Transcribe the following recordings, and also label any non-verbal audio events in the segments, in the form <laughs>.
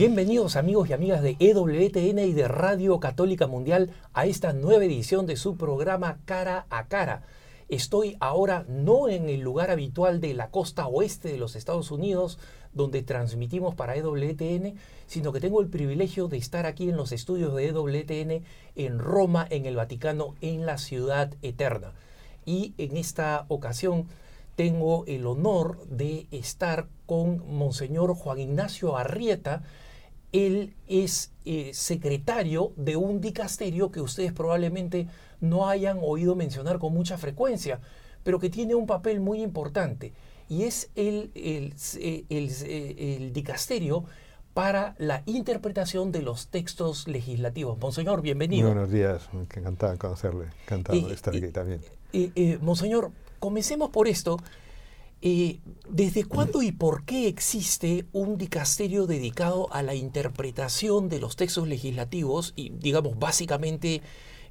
Bienvenidos amigos y amigas de EWTN y de Radio Católica Mundial a esta nueva edición de su programa Cara a Cara. Estoy ahora no en el lugar habitual de la costa oeste de los Estados Unidos, donde transmitimos para EWTN, sino que tengo el privilegio de estar aquí en los estudios de EWTN en Roma, en el Vaticano, en la ciudad eterna. Y en esta ocasión tengo el honor de estar con Monseñor Juan Ignacio Arrieta. Él es eh, secretario de un dicasterio que ustedes probablemente no hayan oído mencionar con mucha frecuencia, pero que tiene un papel muy importante. Y es el, el, eh, eh, el dicasterio para la interpretación de los textos legislativos. Monseñor, bienvenido. buenos días, encantado de conocerle, encantado de estar aquí también. Monseñor, comencemos por esto. Eh, ¿Desde cuándo y por qué existe un dicasterio dedicado a la interpretación de los textos legislativos y, digamos, básicamente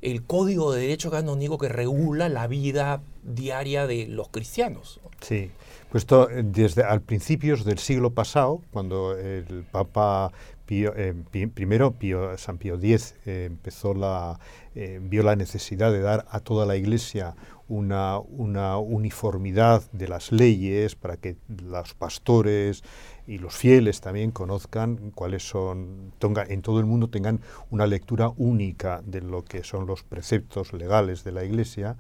el código de derecho canónico que regula la vida diaria de los cristianos? Sí, pues esto, eh, desde al principios del siglo pasado, cuando el Papa eh, primero Pío, San Pío X empezó la, vio la necesidad de dar a toda la Iglesia una, uniformidad de las leyes para que los pastores y los fieles también conozcan cuáles son, en todo el mundo tengan una lectura única de lo que son los preceptos legales de la Iglesia,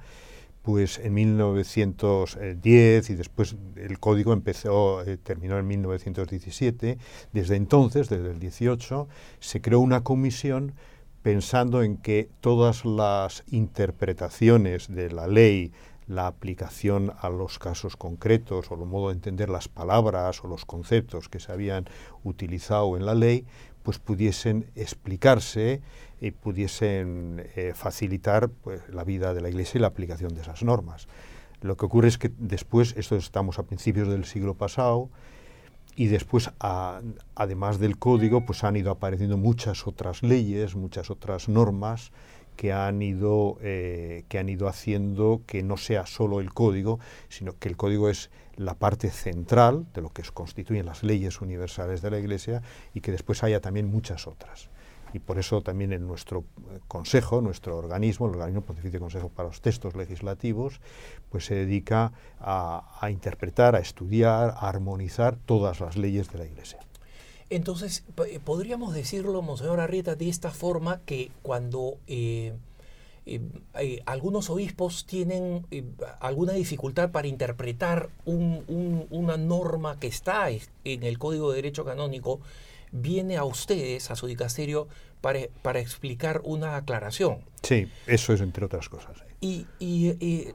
pues en 1910 y después el código empezó, eh, terminó en 1917, desde entonces, desde el 18, se creó una comisión pensando en que todas las interpretaciones de la ley, la aplicación a los casos concretos o el modo de entender las palabras o los conceptos que se habían utilizado en la ley, pues pudiesen explicarse y pudiesen eh, facilitar pues, la vida de la Iglesia y la aplicación de esas normas. Lo que ocurre es que después, esto estamos a principios del siglo pasado, y después, además del código, pues han ido apareciendo muchas otras leyes, muchas otras normas que han ido eh, que han ido haciendo que no sea solo el código, sino que el código es la parte central de lo que constituyen las leyes universales de la Iglesia y que después haya también muchas otras y por eso también en nuestro eh, consejo, nuestro organismo, el Organismo Pontificio Consejo para los Textos Legislativos, pues se dedica a, interpretar, a estudiar, a armonizar todas las leyes de la Iglesia. Entonces, eh, podríamos decirlo, Monseñor Arrieta, de esta forma que cuando eh, algunos obispos tienen alguna dificultad para interpretar una norma que está en el Código de Derecho Canónico, viene a ustedes, a su dicasterio, para, para explicar una aclaración. Sí, eso es entre otras cosas. Y, y,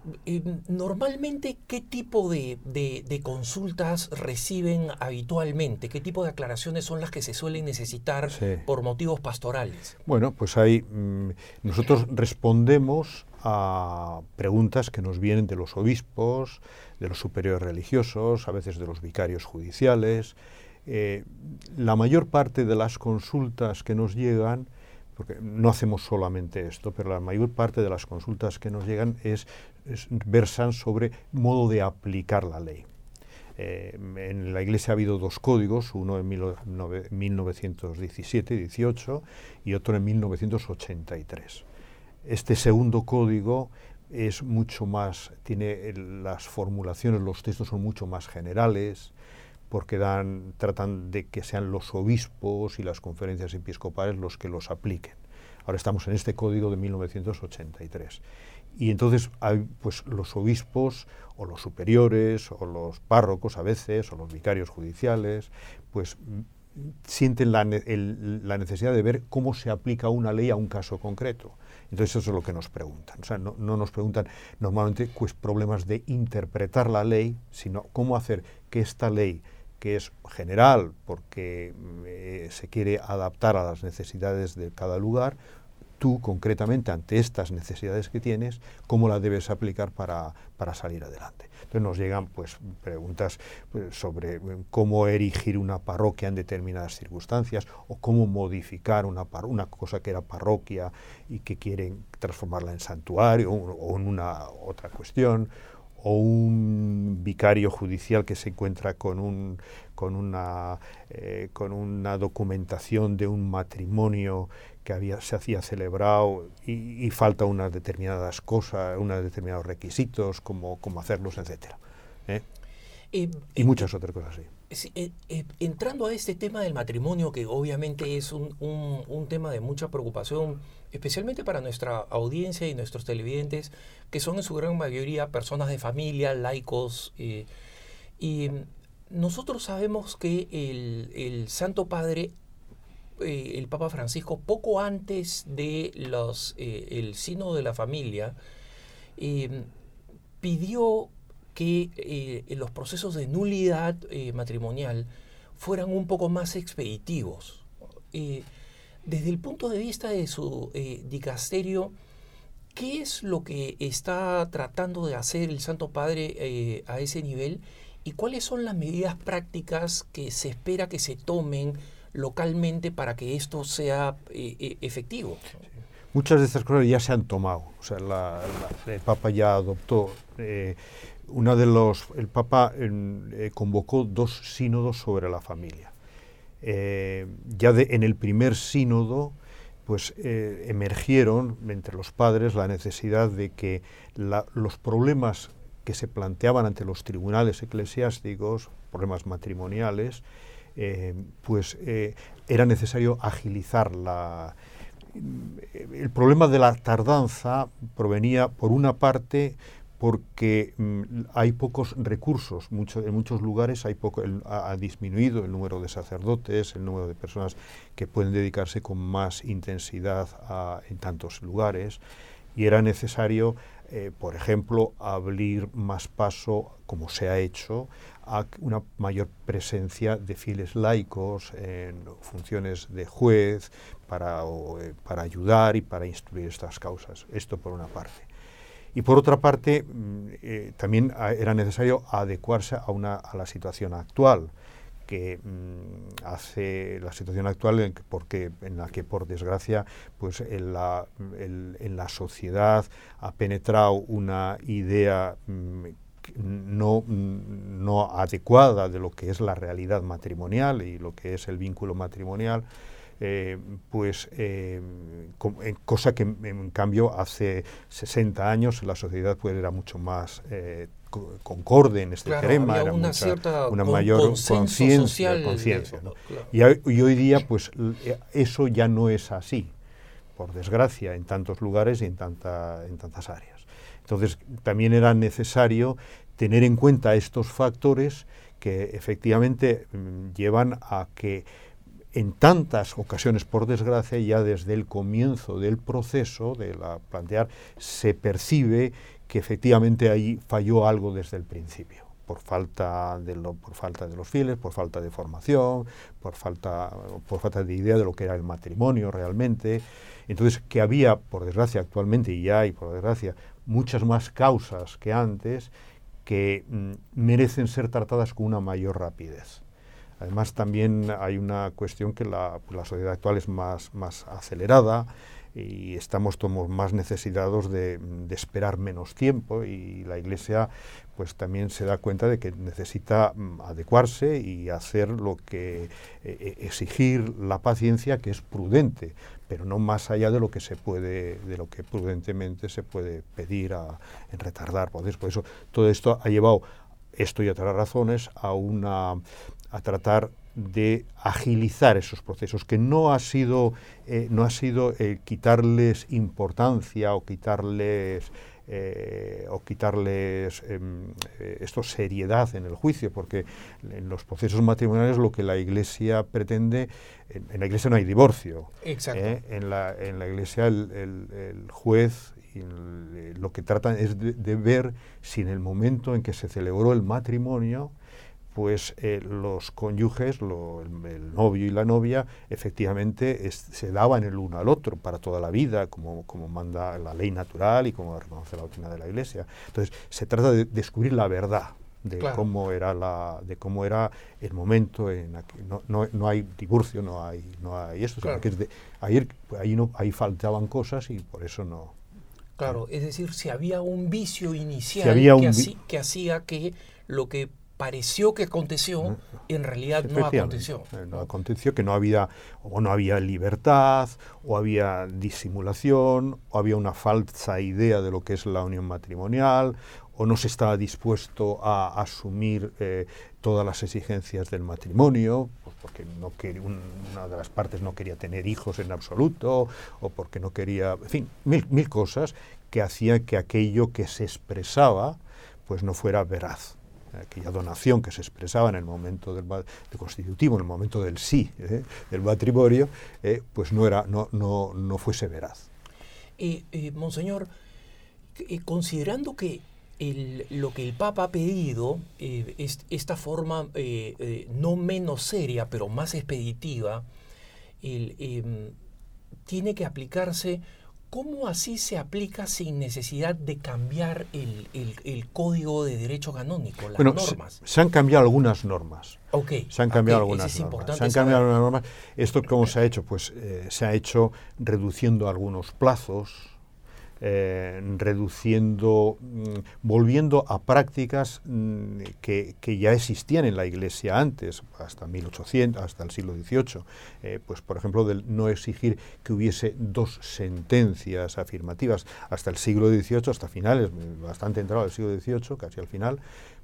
normalmente, ¿qué tipo de, de, consultas reciben habitualmente? ¿Qué tipo de aclaraciones son las que se suelen necesitar por motivos pastorales? Bueno, pues ahí mm, nosotros respondemos a preguntas que nos vienen de los obispos, de los superiores religiosos, a veces de los vicarios judiciales, eh, la mayor parte de las consultas que nos llegan, porque no hacemos solamente esto, pero la mayor parte de las consultas que nos llegan es, versan sobre modo de aplicar la ley. Eh, en la Iglesia ha habido dos códigos, uno en 1917-18 y otro en 1983. Este segundo código es mucho más, tiene las formulaciones, los textos son mucho más generales, porque dan, tratan de que sean los obispos y las conferencias episcopales los que los apliquen. Ahora estamos en este código de 1983. Y entonces pues, los obispos o los superiores o los párrocos a veces o los vicarios judiciales, pues sienten la, la, necesidad de ver cómo se aplica una ley a un caso concreto. Entonces eso es lo que nos preguntan. O sea, no, no nos preguntan normalmente pues, problemas de interpretar la ley, sino cómo hacer que esta ley que es general porque eh, se quiere adaptar a las necesidades de cada lugar, tú concretamente ante estas necesidades que tienes, cómo la debes aplicar para, para salir adelante. Entonces nos llegan pues, preguntas pues, sobre eh, cómo erigir una parroquia en determinadas circunstancias o cómo modificar una, una cosa que era parroquia y que quieren transformarla en santuario o, o en una otra cuestión o un vicario judicial que se encuentra con, un, con, una, eh, con una documentación de un matrimonio que había, se hacía celebrado y, falta unas determinadas cosas, unos determinados requisitos, como, como hacerlos, etc. ¿eh? y muchas otras cosas así. Entrando a este tema del matrimonio, que obviamente es un, un, tema de mucha preocupación, especialmente para nuestra audiencia y nuestros televidentes, que son en su gran mayoría personas de familia, laicos, eh, y nosotros sabemos que el, Santo Padre eh, el Papa Francisco poco antes de los, eh, Sínodo de la Familia eh, pidió que los procesos de nulidad matrimonial fueran un poco más expeditivos. desde el punto de vista de su dicasterio, ¿qué es lo que está tratando de hacer el Santo Padre a ese nivel? ¿Y cuáles son las medidas prácticas que se espera que se tomen localmente para que esto sea eh, eh, efectivo. Muchas de estas cosas ya se han tomado. O sea, el Papa ya adoptó. Eh, una de los, el Papa convocó dos sínodos sobre la familia. ya de, en el primer sínodo, pues emergieron entre los padres la necesidad de que los problemas que se planteaban ante los tribunales eclesiásticos, problemas matrimoniales, eh, pues eh, era necesario agilizar la... El problema de la tardanza provenía, por una parte, porque mm, hay pocos recursos. Mucho, en muchos lugares hay poco, ha, disminuido el número de sacerdotes, el número de personas que pueden dedicarse con más intensidad en tantos lugares. Y era necesario, eh, por ejemplo, abrir más paso, como se ha hecho, a una mayor presencia de fieles laicos en funciones de juez para, eh, para ayudar y para instruir estas causas. Esto por una parte. Y por otra parte, mm, eh, también era necesario adecuarse a, una, a la situación actual, que mm, hace la situación actual en, porque, en la que, por desgracia, pues en la, en la sociedad ha penetrado una idea mm, no, no adecuada de lo que es la realidad matrimonial y lo que es el vínculo matrimonial, eh, pues eh, eh, cosa que en cambio hace 60 años la sociedad pues era mucho más concorde en este tema, era una, una mayor conciencia. y, y, hoy día pues eso ya no es así, por desgracia, en tantos lugares y en, tanta, en tantas áreas. Entonces, también era necesario tener en cuenta estos factores que efectivamente mm, llevan a que en tantas ocasiones, por desgracia, ya desde el comienzo del proceso de la plantear, se percibe que efectivamente ahí falló algo desde el principio, por falta de, lo, por falta de los fieles, por falta de formación, por falta, por falta de idea de lo que era el matrimonio realmente. Entonces, que había, por desgracia, actualmente, y ya hay, por desgracia, muchas más causas que antes que mm, merecen ser tratadas con una mayor rapidez. Además, también hay una cuestión que la, sociedad actual es más, más acelerada y estamos todos más necesitados de, esperar menos tiempo y la Iglesia pues también se da cuenta de que necesita mm, adecuarse y hacer lo que eh, eh, exigir la paciencia que es prudente pero no más allá de lo que se puede de lo que prudentemente se puede pedir a, en retardar. Por eso todo esto ha llevado esto y otras razones a una a tratar de agilizar esos procesos, que no ha sido, eh, no ha sido eh, quitarles importancia o quitarles, eh, o quitarles em, esto seriedad en el juicio, porque en los procesos matrimoniales lo que la Iglesia pretende, en, la Iglesia no hay divorcio. En, la, en la Iglesia el, juez lo que tratan es de ver si en el momento en que se celebró el matrimonio, pues eh, los cónyuges, el, novio y la novia, efectivamente se daban el uno al otro para toda la vida, como, como manda la ley natural y como reconoce la doctrina de la Iglesia. Entonces, se trata de descubrir la verdad de cómo era la de cómo era el momento en que no, no, no, hay divorcio no hay no hay esto que es de, ahí, ahí no ahí faltaban cosas y por eso no. Claro, es decir, si había un vicio inicial había un que hacía que lo que pareció que aconteció, en realidad no aconteció. eh, No aconteció que no había, o no había libertad, o había disimulación, o había una falsa idea de lo que es la unión matrimonial, o no se estaba dispuesto a asumir eh, todas las exigencias del matrimonio, pues porque no quer- un- una de las partes no quería tener hijos en absoluto, o porque no quería, en fin, mil, mil cosas que hacían que aquello que se expresaba pues no fuera veraz aquella donación que se expresaba en el momento del, del constitutivo, en el momento del sí, ¿eh? del matrimonio, eh, pues no, era, no, no, no fuese veraz. Eh, monseñor, considerando que lo que el Papa ha pedido, eh, es- esta forma no menos seria, pero más expeditiva, em, tiene que aplicarse, ¿cómo así se aplica sin necesidad de cambiar el, el- el código de derecho canónico, las Bueno, normas? se han cambiado algunas normas. Ok, Se han cambiado algunas es normas. importante Se han cambiado algunas normas. Esto cómo se ha hecho, pues eh, se ha hecho reduciendo algunos plazos, eh, reduciendo, mm, volviendo a prácticas mm, que, ya existían en la Iglesia antes, hasta 1800, hasta el siglo XVIII. Eh, pues, por ejemplo, del no exigir que hubiese dos sentencias afirmativas hasta el siglo XVIII, hasta finales, bastante entrado al siglo XVIII, casi al final,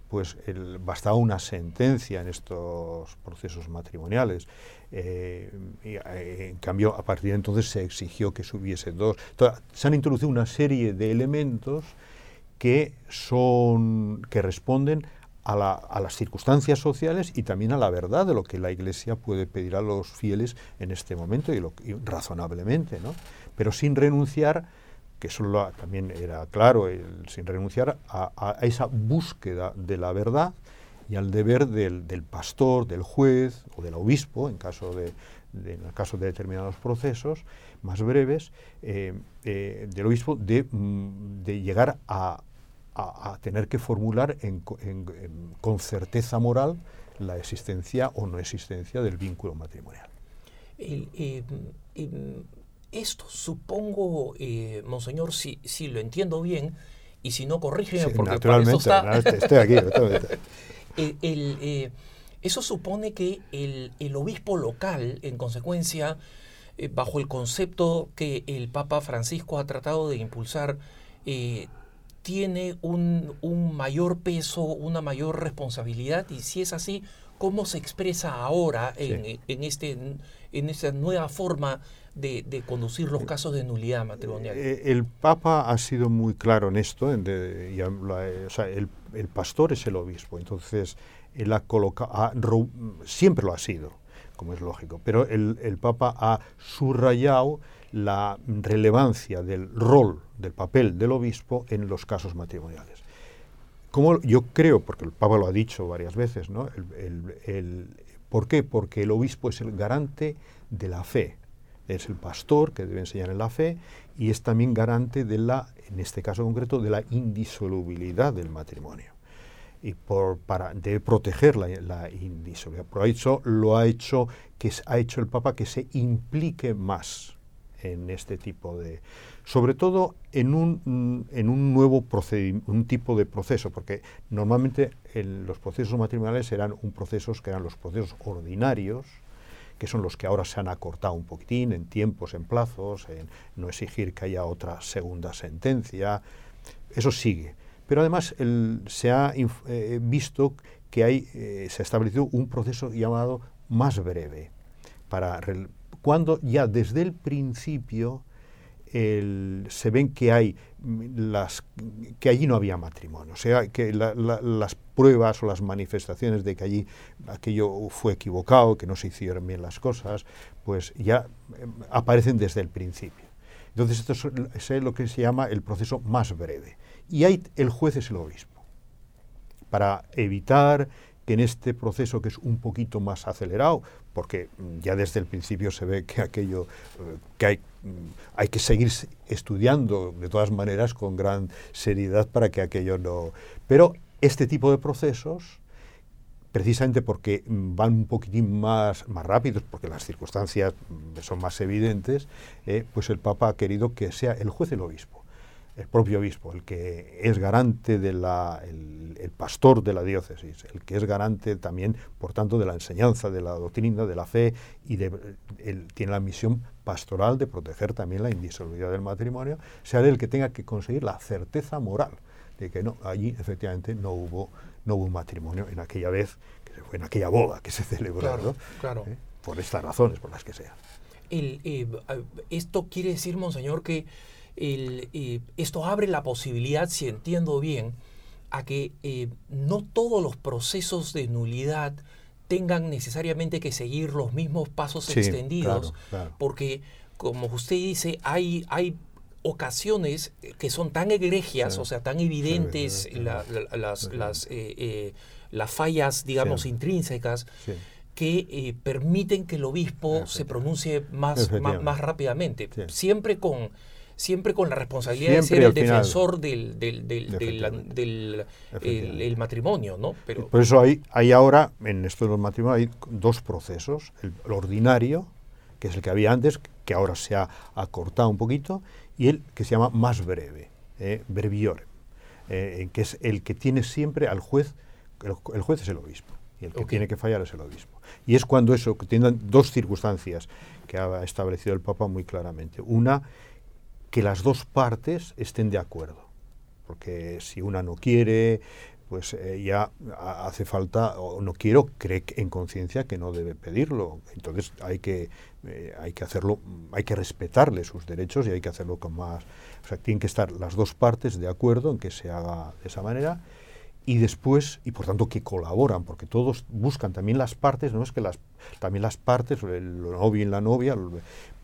pues bastaba una sentencia en estos procesos matrimoniales. Eh, eh, en cambio, a partir de entonces se exigió que hubiese dos. Se han introducido una serie de elementos que son que responden a, la- las circunstancias sociales y también a la verdad de lo que la Iglesia puede pedir a los fieles en este momento y, lo, y razonablemente, ¿no? Pero sin renunciar que eso también era claro, el- sin renunciar a esa búsqueda de la verdad y al deber del, del pastor, del juez o del obispo, en caso de, de- en el caso de determinados procesos más breves, eh, eh, del obispo de, mm, de llegar a, a- a tener que formular en en- en- con certeza moral la existencia o no existencia del vínculo matrimonial. El, eh, esto supongo, eh, monseñor, si, si lo entiendo bien, y si no, corrígeme, Sí, porque para eso naturalmente, está... no, estoy- estoy aquí. <laughs> naturalmente. el- el, eh, eso supone que el, el obispo local, en consecuencia, eh, bajo el concepto que el Papa Francisco ha tratado de impulsar, eh, tiene un, un mayor peso, una mayor responsabilidad, y si es así, ¿cómo se expresa ahora en, Sí. en este, en esta nueva forma de, de conducir los casos de nulidad matrimonial? El Papa ha sido muy claro en esto, en de- o sea, el, el pastor es el obispo, entonces él ha colocado, siempre lo ha sido, como es lógico, pero el, Papa ha subrayado la relevancia del rol, del papel del obispo en los casos matrimoniales. Como yo creo, porque el Papa lo ha dicho varias veces, ¿no? ¿Por qué? Porque el obispo es el garante de la fe, es el pastor que debe enseñar en la fe y es también garante de la, en este caso concreto, de la indisolubilidad del matrimonio. Y por, para, debe proteger la, indisolubilidad. Por eso lo ha hecho, que ha hecho el Papa que se implique más en este tipo de... Sobre todo en un, en un nuevo un tipo de proceso, porque normalmente en los procesos matrimoniales eran un procesos que eran los procesos ordinarios, que son los que ahora se han acortado un poquitín en tiempos, en plazos, en no exigir que haya otra segunda sentencia. Eso sigue. Pero además se ha eh, visto que hay, eh, se ha establecido un proceso llamado más breve, para cuando ya desde el principio se ven que hay las que allí no había matrimonio, o sea que la- la- las pruebas o las manifestaciones de que allí aquello fue equivocado, que no se hicieron bien las cosas, pues ya eh, aparecen desde el principio. Entonces esto es, es lo que se llama el proceso más breve. Y ahí el juez es el obispo, para evitar en este proceso que es un poquito más acelerado, porque ya desde el principio se ve que aquello, eh, que hay, mm, hay que seguir estudiando de todas maneras con gran seriedad para que aquello no... Pero este tipo de procesos, precisamente porque mm, van un poquitín más, más rápidos, porque las circunstancias mm, son más evidentes, eh, pues el Papa ha querido que sea el juez el obispo el propio obispo, el que es garante de la, el, pastor de la diócesis, el que es garante también, por tanto, de la enseñanza, de la doctrina, de la fe, y de, tiene la misión pastoral de proteger también la indisolubilidad del matrimonio, sea el que tenga que conseguir la certeza moral de que no, allí efectivamente no hubo, no hubo un matrimonio en aquella vez, que fue en aquella boda que se celebró, claro, ¿Eh? por estas razones, por las que sea. Eh, esto quiere decir, monseñor, que eh, esto abre la posibilidad, si entiendo bien, a que eh, no todos los procesos de nulidad tengan necesariamente que seguir los mismos pasos extendidos, porque como usted dice, hay, hay ocasiones que son tan egregias, o sea, tan evidentes las, las, las, fallas, digamos, intrínsecas, que permiten que el obispo se pronuncie más, más, rápidamente, siempre con siempre con la responsabilidad de ser el defensor del, del, del, el, matrimonio, ¿no? Pero, Por eso hay, hay ahora, en esto de los matrimonios, hay dos procesos. El, ordinario, que es el que había antes, que ahora se ha acortado un poquito, y el que se llama más breve, eh, breviore, eh, que es el que tiene siempre al juez, el, juez es el obispo, y el que tiene que fallar es el obispo. Y es cuando eso, que tienen dos circunstancias que ha establecido el Papa muy claramente. Una, que las dos partes estén de acuerdo. Porque si una no quiere, pues eh, ya hace falta, o no quiero, cree en conciencia que no debe pedirlo. Entonces hay que, eh, hay que hacerlo, hay que respetarle sus derechos y hay que hacerlo con más. O sea, tienen que estar las dos partes de acuerdo en que se haga de esa manera y después, y por tanto que colaboran, porque todos buscan también las partes, no es que las, también las partes, el novio y la novia,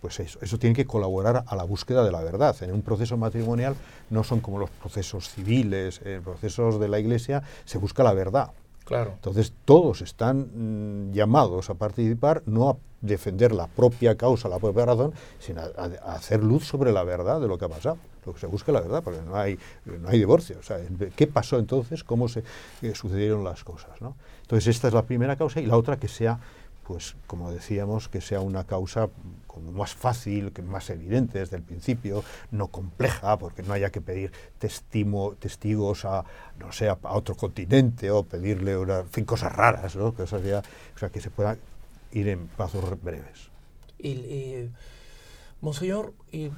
pues eso, eso tiene que colaborar a la búsqueda de la verdad. En un proceso matrimonial no son como los procesos civiles, en procesos de la iglesia se busca la verdad. Claro. Entonces todos están mm, llamados a participar, no a defender la propia causa, la propia razón, sino hacer luz sobre la verdad de lo que ha pasado. Lo que se busca la verdad, porque no hay, no hay divorcio. ¿Qué pasó entonces? ¿Cómo se eh, sucedieron las cosas? ¿no? Entonces esta es la primera causa y la otra que sea pues como decíamos, que sea una causa como más fácil, que más evidente desde el principio, no compleja, porque no haya que pedir testigos a, no sé, a, otro continente o pedirle una, fin, cosas raras, ¿no? o sea, que se pueda ir en pasos breves. El, Monseñor, eh,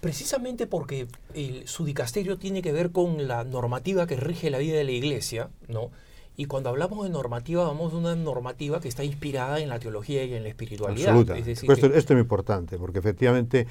precisamente porque el, su dicasterio tiene que ver con la normativa que rige la vida de la Iglesia, ¿no? Y cuando hablamos de normativa, vamos de una normativa que está inspirada en la teología y en la espiritualidad. Absolutamente. esto, es muy importante, porque efectivamente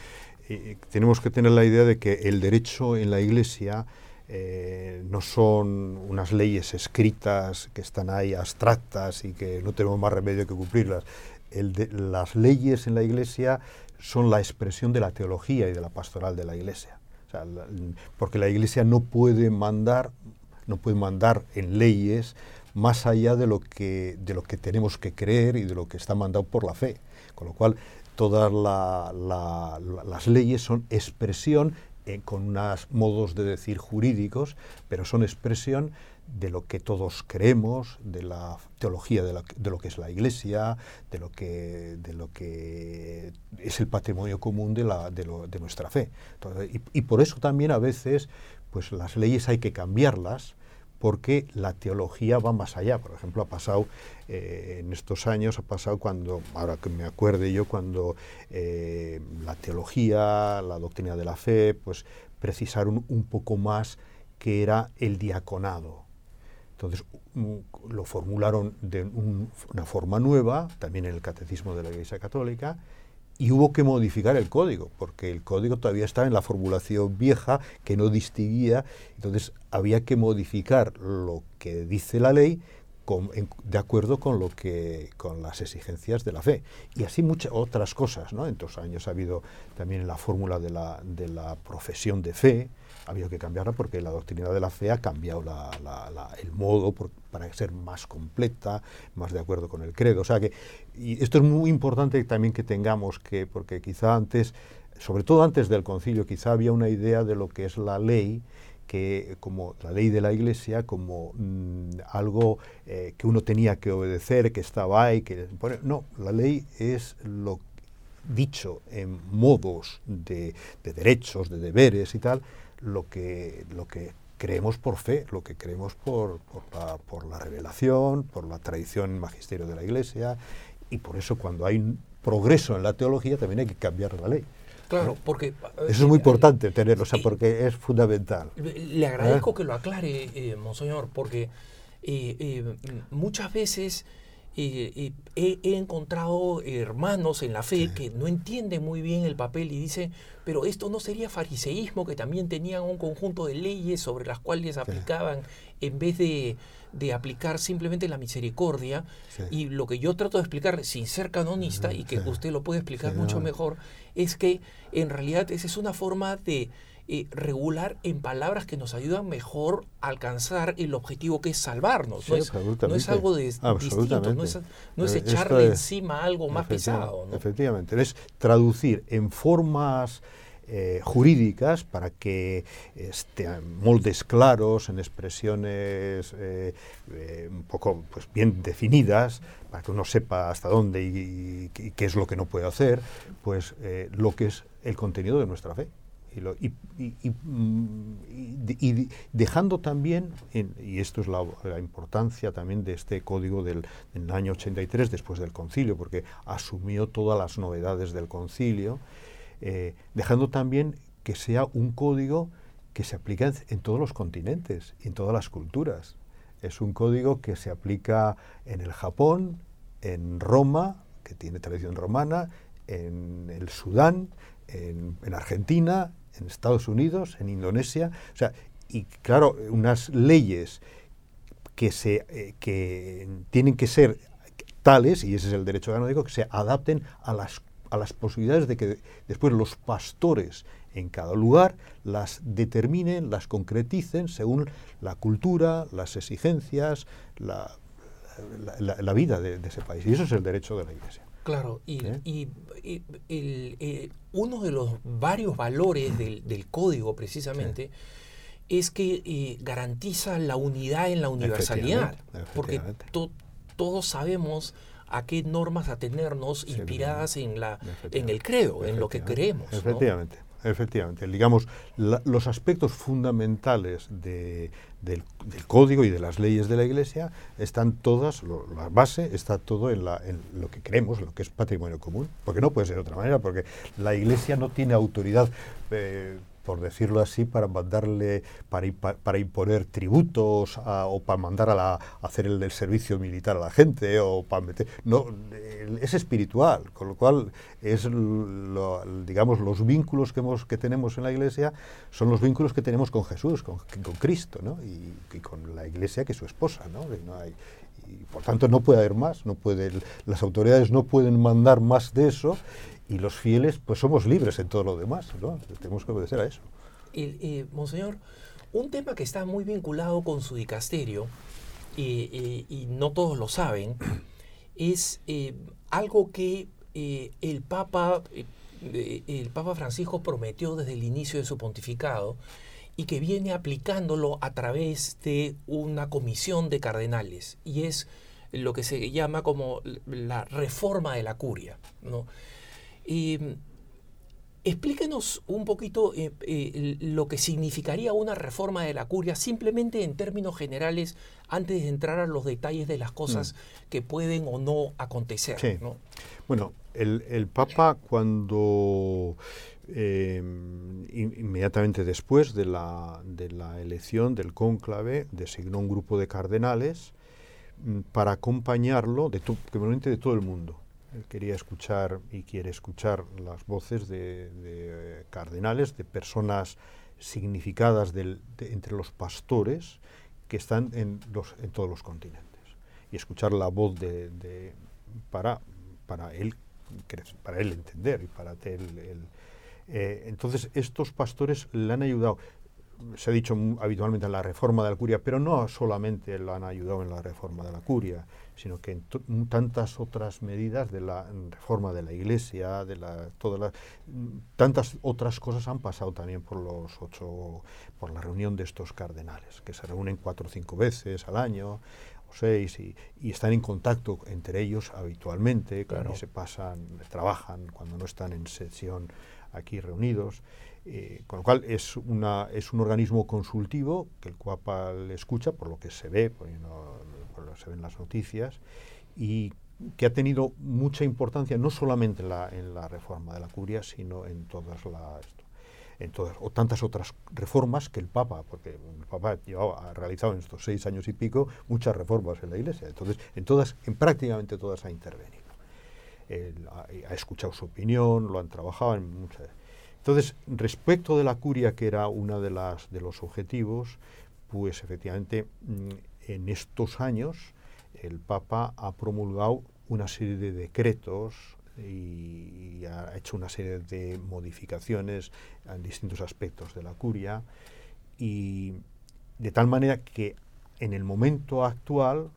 eh, tenemos que tener la idea de que el derecho en la Iglesia eh, no son unas leyes escritas que están ahí abstractas y que no tenemos más remedio que cumplirlas. las leyes en la Iglesia son la expresión de la teología y de la pastoral de la Iglesia. porque la Iglesia no puede mandar, no puede mandar en leyes más allá de lo que, de lo que tenemos que creer y de lo que está mandado por la fe. Con lo cual, todas las leyes son expresión eh, con unos modos de decir jurídicos, pero son expresión de lo que todos creemos, de la teología de, lo que es la Iglesia, de lo que, de lo que es el patrimonio común de, la, de, nuestra fe. y, y, por eso también a veces pues las leyes hay que cambiarlas porque la teología va más allá. Por ejemplo, ha pasado eh, en estos años, ha pasado cuando, ahora que me acuerde yo, cuando eh, la teología, la doctrina de la fe, pues precisaron un poco más que era el diaconado. Entonces lo formularon de una forma nueva, también en el catecismo de la Iglesia Católica, y hubo que modificar el código, porque el código todavía estaba en la formulación vieja que no distinguía, entonces había que modificar lo que dice la ley de acuerdo con lo que con las exigencias de la fe. Y así muchas otras cosas no en estos años ha habido también la fórmula de la, de la profesión de fe ha habido que cambiarla porque la doctrina de la fe ha cambiado el modo para ser más completa, más de acuerdo con el credo. O sea que, y esto es muy importante también que tengamos que, porque quizá antes, sobre todo antes del concilio, quizá había una idea de lo que es la ley, que como la ley de la Iglesia como mm, algo eh, que uno tenía que obedecer, que estaba ahí, que no, la ley es lo dicho en modos de, de derechos, de deberes y tal, lo que, lo que creemos por fe, lo que creemos por, por, la, revelación, por la tradición magisterio de la Iglesia, y por eso cuando hay progreso en la teología también hay que cambiar la ley. Claro, porque... Eso es muy eh, importante tenerlo, o sea, porque es fundamental. Le agradezco ¿Eh? que lo aclare, eh, Monseñor, porque muchas veces he, encontrado hermanos en la fe que no entienden muy bien el papel y dicen, pero esto no sería fariseísmo, que también tenían un conjunto de leyes sobre las cuales aplicaban en vez de, aplicar simplemente la misericordia. Y lo que yo trato de explicar, sin ser canonista, y que usted lo puede explicar mucho mejor, es que en realidad esa es una forma de eh, regular en palabras que nos ayudan mejor a alcanzar el objetivo que es salvarnos. no, es, algo de, distinto, no es, no es eh, echarle encima algo más pesado. Efectivamente, es traducir en formas eh, jurídicas para que este, moldes claros, en expresiones un poco pues, bien definidas, para que uno sepa hasta dónde y, qué es lo que no puede hacer, pues lo que es el contenido de nuestra fe y, dejando también, y esto es la, importancia también de este código del, año 83 después del concilio, porque asumió todas las novedades del concilio, eh, dejando también que sea un código que se aplica en, todos los continentes en todas las culturas. Es un código que se aplica en el Japón, en Roma, que tiene tradición romana, en el Sudán, en, en Argentina, en Estados Unidos, en Indonesia, o sea, y claro, unas leyes que, se, eh, que tienen que ser tales, y ese es el derecho canónico, que se adapten a las, a las posibilidades de que después los pastores en cada lugar las determinen, las concreticen según la cultura, las exigencias, la, la, vida de, ese país. Y eso es el derecho de la Iglesia. Claro, y, ¿Eh? y, eh, uno de los varios valores del, código precisamente es que eh, garantiza la unidad en la universalidad, porque todos sabemos a qué normas atenernos inspiradas en, la, en el credo, en lo que creemos. Efectivamente. Efectivamente, digamos, los aspectos fundamentales del, código y de las leyes de la Iglesia están todas, la base está todo en, lo que creemos, lo que es patrimonio común, porque no puede ser de otra manera, porque la Iglesia no tiene autoridad. Eh, por decirlo así, para mandarle, para, imponer tributos o para mandar a, la, hacer el del servicio militar a la gente o para meter... No, es espiritual, con lo cual es, digamos, los vínculos que, hemos, que tenemos en la Iglesia son los vínculos que tenemos con Jesús, con, Cristo, ¿no? Y, con la Iglesia que es su esposa, ¿no? Y por tanto no puede haber más, no puede, las autoridades no pueden mandar más de eso y los fieles pues somos libres en todo lo demás, ¿no? Tenemos que obedecer a eso. Y, monseñor, un tema que está muy vinculado con su dicasterio, y, no todos lo saben, <clears throat> es eh, algo que eh, el Papa, eh, el Papa Francisco prometió desde el inicio de su pontificado y que viene aplicándolo a través de una comisión de cardenales, y es lo que se llama como la reforma de la curia. ¿no? Explíquenos un poquito eh, eh, lo que significaría una reforma de la curia, simplemente en términos generales, antes de entrar a los detalles de las cosas mm. que pueden o no acontecer. Bueno, el, Papa cuando eh, inmediatamente después de la, de la elección del cónclave designó un grupo de cardenales mm, para acompañarlo de, de todo el mundo quería escuchar y quiere escuchar las voces de, eh, cardenales, de personas significadas entre los pastores que están en, los, en todos los continentes. Y escuchar la voz de, para, para, él, para él entender y para él, eh, entonces estos pastores le han ayudado se ha dicho habitualmente en la reforma de la curia, pero no solamente lo han ayudado en la reforma de la curia, sino que en tantas otras medidas de la reforma de la Iglesia, de la, todas las, tantas otras cosas han pasado también por los ocho, por la reunión de estos cardenales, que se reúnen cuatro o cinco veces al año o seis y, están en contacto entre ellos habitualmente, claro. se pasan, trabajan cuando no están en sesión aquí reunidos. Eh, con lo cual es, una, es un organismo consultivo que el Papa le escucha, por lo que se ve, se ven las noticias, y que ha tenido mucha importancia no solamente en la, reforma de la curia, sino en todas las en todas, o tantas otras reformas que el Papa, porque el Papa ha realizado en estos seis años y pico muchas reformas en la Iglesia, entonces en todas, en prácticamente todas ha intervenido. ha, escuchado su opinión, lo han trabajado. Entonces, respecto de la curia, que era uno de, de los objetivos, pues efectivamente mm, en estos años el Papa ha promulgado una serie de decretos y, ha hecho una serie de modificaciones en distintos aspectos de la curia y de tal manera que en el momento actual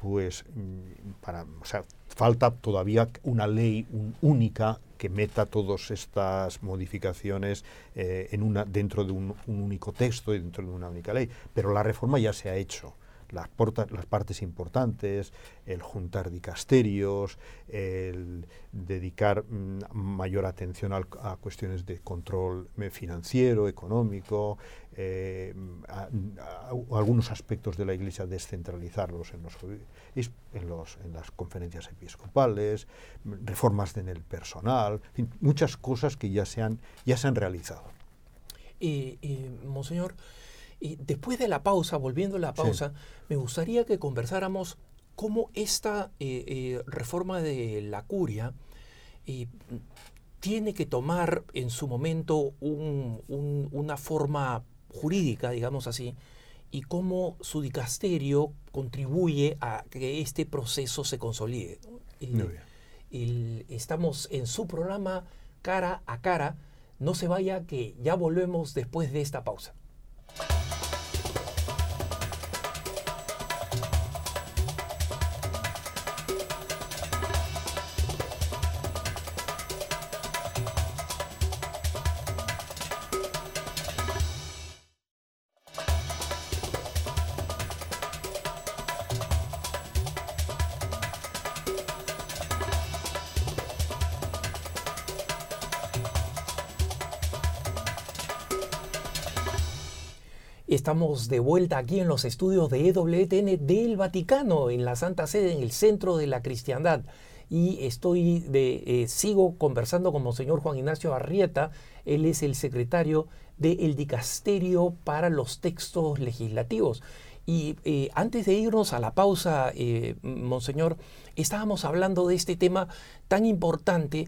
pues mm, para, o sea, falta todavía una ley única que meta todas estas modificaciones eh, dentro de un, único texto y dentro de una única ley. Pero la reforma ya se ha hecho las, las partes importantes, el juntar dicasterios, el dedicar mm, mayor atención a cuestiones de control financiero, económico, eh, algunos aspectos de la Iglesia descentralizarlos en, los, en, las conferencias episcopales, reformas en el personal, muchas cosas que ya se han, ya se han realizado. Y Monseñor, y después de la pausa, volviendo a la pausa, me gustaría que conversáramos cómo esta eh, eh, reforma de la curia eh, tiene que tomar en su momento una forma jurídica, digamos así, y cómo su dicasterio contribuye a que este proceso se consolide. estamos en su programa cara a cara. No se vaya que ya volvemos después de esta pausa. Bye. Estamos de vuelta aquí en los estudios de EWTN del Vaticano, en la Santa Sede, en el centro de la cristiandad. Y estoy de, eh, sigo conversando con Monseñor Juan Ignacio Arrieta. Él es el secretario del Dicasterio para los Textos Legislativos. Y eh, antes de irnos a la pausa, eh, Monseñor, estábamos hablando de este tema tan importante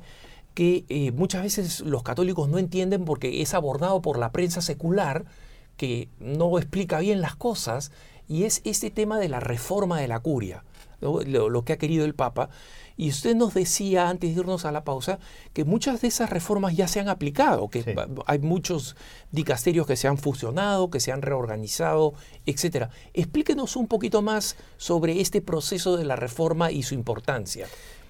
que muchas veces los católicos no entienden porque es abordado por la prensa secular que no explica bien las cosas y es este tema de la reforma de la curia, lo, que ha querido el Papa. Y usted nos decía antes de irnos a la pausa que muchas de esas reformas ya se han aplicado, que hay muchos dicasterios que se han fusionado, que se han reorganizado, etc. Explíquenos un poquito más sobre este proceso de la reforma y su importancia.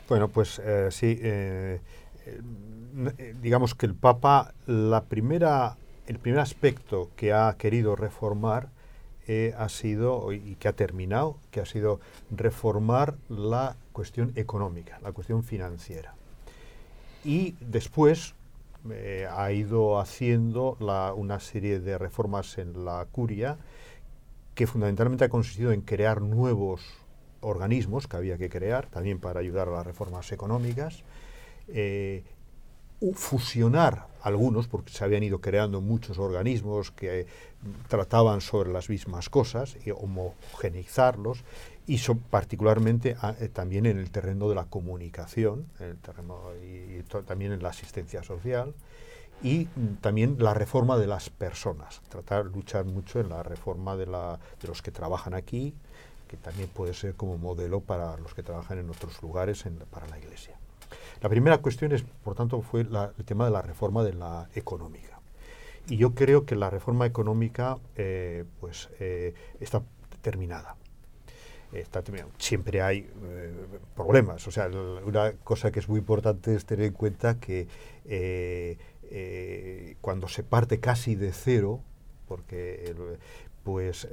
Bueno, pues eh, sí, eh, eh, digamos que el Papa, la primera el primer aspecto que ha querido reformar eh, ha sido, y que ha terminado, que ha sido reformar la cuestión económica, la cuestión financiera. Y después eh, ha ido haciendo una serie de reformas en la curia que fundamentalmente ha consistido en crear nuevos organismos que había que crear, también para ayudar a las reformas económicas, eh, fusionar algunos, porque se habían ido creando muchos organismos que trataban sobre las mismas cosas, y homogeneizarlos, y particularmente ah, eh, también en el terreno de la comunicación, en el terreno y, también en la asistencia social, y también la reforma de las personas, tratar, luchar mucho en la reforma de, la, de los que trabajan aquí, que también puede ser como modelo para los que trabajan en otros lugares para la Iglesia. La primera cuestión es, por tanto, fue el tema de la reforma de la económica. Y yo creo que la reforma económica eh, pues, eh, está terminada. Está Siempre hay eh, problemas. O sea, una cosa que es muy importante es tener en cuenta que cuando se parte casi de cero, porque pues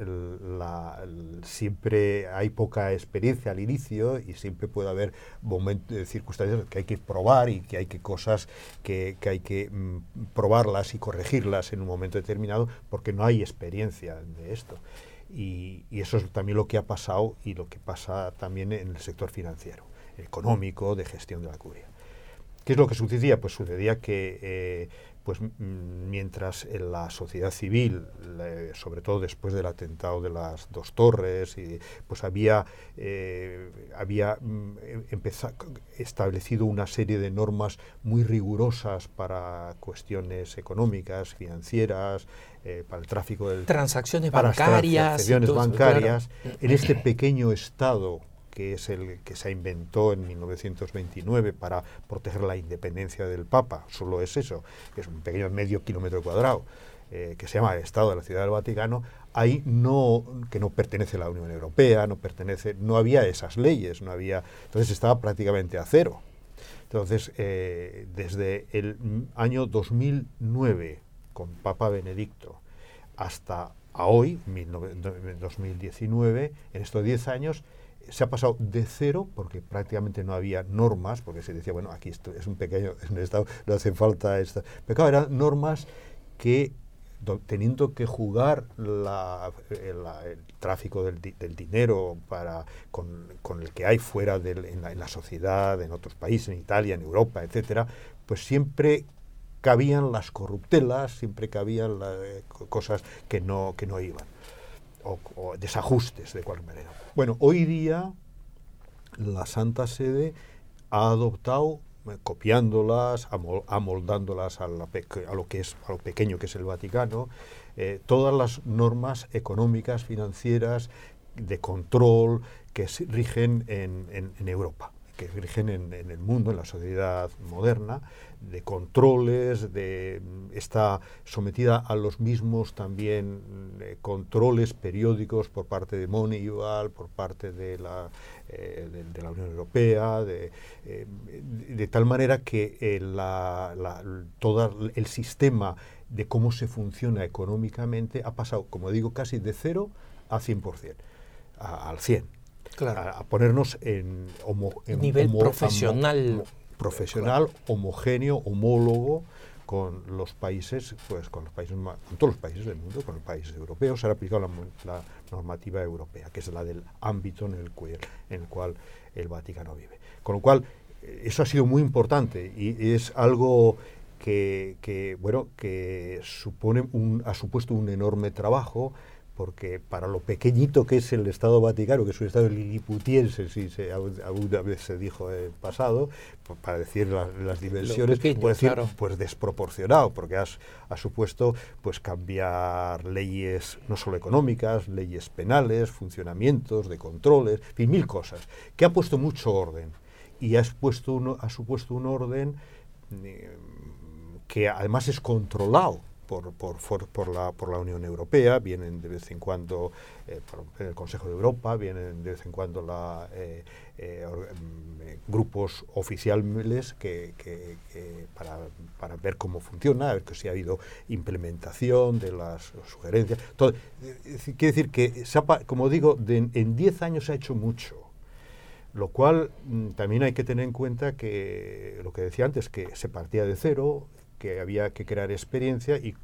siempre hay poca experiencia al inicio y siempre puede haber momentos, eh, circunstancias que hay que probar y que hay que cosas que, hay que mm, probarlas y corregirlas en un momento determinado porque no hay experiencia de esto. Y, y, eso es también lo que ha pasado y lo que pasa también en el sector financiero, económico, de gestión de la curia. ¿Qué es lo que sucedía? Pues sucedía que eh, pues mientras en la sociedad civil, sobre todo después del atentado de las dos torres, y, pues había, eh, había mm, establecido una serie de normas muy rigurosas para cuestiones económicas, financieras, eh, para el tráfico de transacciones bancarias, transacciones bancarias, en este pequeño estado que es el que se inventó en 1929 para proteger la independencia del Papa, solo es eso, que es un pequeño medio kilómetro cuadrado, eh, que se llama Estado de la Ciudad del Vaticano, ahí no, que no pertenece a la Unión Europea, no pertenece, no había esas leyes, no había, entonces estaba prácticamente a cero. Entonces, eh, desde el año 2009, con Papa Benedicto, hasta a hoy, 2019, en estos 10 años, se ha pasado de cero, porque prácticamente no había normas, porque se decía, bueno, aquí esto es un pequeño <laughs> es un estado, no hace falta esto. Pero claro, eran normas que, teniendo que jugar la, el, tráfico del, del, dinero para, con, con, el que hay fuera de, en, la, en, la, sociedad, en otros países, en Italia, en Europa, etcétera, pues siempre cabían las corruptelas, siempre cabían las eh, cosas que no, que no iban o, desajustes de cualquier manera. Bueno, hoy día la Santa Sede ha adoptado eh, copiándolas, amoldándolas a, a, lo que es a lo pequeño que es el Vaticano, eh, todas las normas económicas, financieras, de control que rigen en, en Europa que rigen en, el mundo, en la sociedad moderna, de controles, de, está sometida a los mismos también eh, controles periódicos por parte de Moneyball, por parte de la, eh, de, la Unión Europea, de, eh, de, tal manera que la, todo el sistema de cómo se funciona económicamente ha pasado, como digo, casi de cero a 100%, al 100% a, ponernos en, nivel profesional. Profesional, homogéneo, homólogo con los países, pues con los países con todos los países del mundo, con los países europeos, se ha aplicado la, normativa europea, que es la del ámbito en el, cual, en el cual el Vaticano vive. Con lo cual, eh, eso ha sido muy importante y es algo que, que bueno, que supone un, ha supuesto un enorme trabajo porque para lo pequeñito que es el Estado Vaticano, que es un Estado liliputiense, si se, alguna vez se dijo en pasado, pues, para decir las dimensiones, puede decir, pues desproporcionado, porque ha supuesto pues cambiar leyes no solo económicas, leyes penales, funcionamientos de controles, en fin, mil cosas, que ha puesto mucho orden. Y ha, puesto ha supuesto un orden eh, que además es controlado por, por, por, la, por la Unión Europea, vienen de vez en cuando eh, por el Consejo de Europa, vienen de vez en cuando la, eh, eh, mm, grupos oficiales que, para, ver cómo funciona, a ver que si ha habido implementación de las sugerencias. Todo. Quiere decir que, como digo, en 10 años se ha hecho mucho lo cual mm, también hay que tener en cuenta que lo que decía antes, que se partía de cero, que había que crear experiencia y,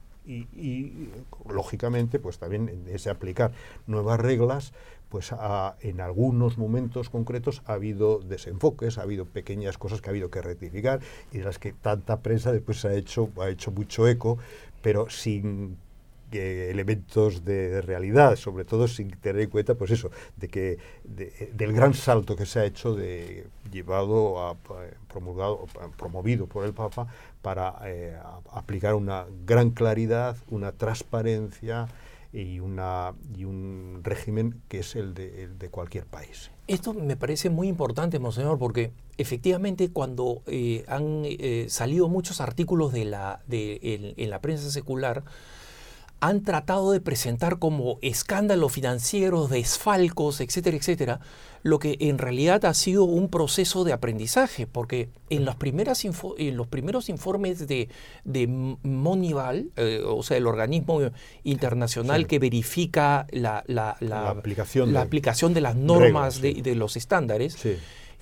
lógicamente pues también ese aplicar nuevas reglas pues en algunos momentos concretos ha habido desenfoques, ha habido pequeñas cosas que ha habido que rectificar y de las que tanta prensa después ha hecho, ha hecho mucho eco, pero sin elementos de, realidad, sobre todo sin tener en cuenta, pues eso, de que del gran salto que se ha hecho de llevado a promulgado, promovido por el Papa para eh, aplicar una gran claridad, una transparencia y, una, y un régimen que es el de, cualquier país. Esto me parece muy importante, monseñor, porque efectivamente cuando eh, han eh, salido muchos artículos de la, en la prensa secular, han tratado de presentar como escándalos financieros, desfalcos, etcétera, etcétera, lo que en realidad ha sido un proceso de aprendizaje, porque en, las primeras en los primeros informes de, de Monival, eh, o sea, el organismo internacional que verifica la, aplicación, la aplicación de las normas de, de, los estándares,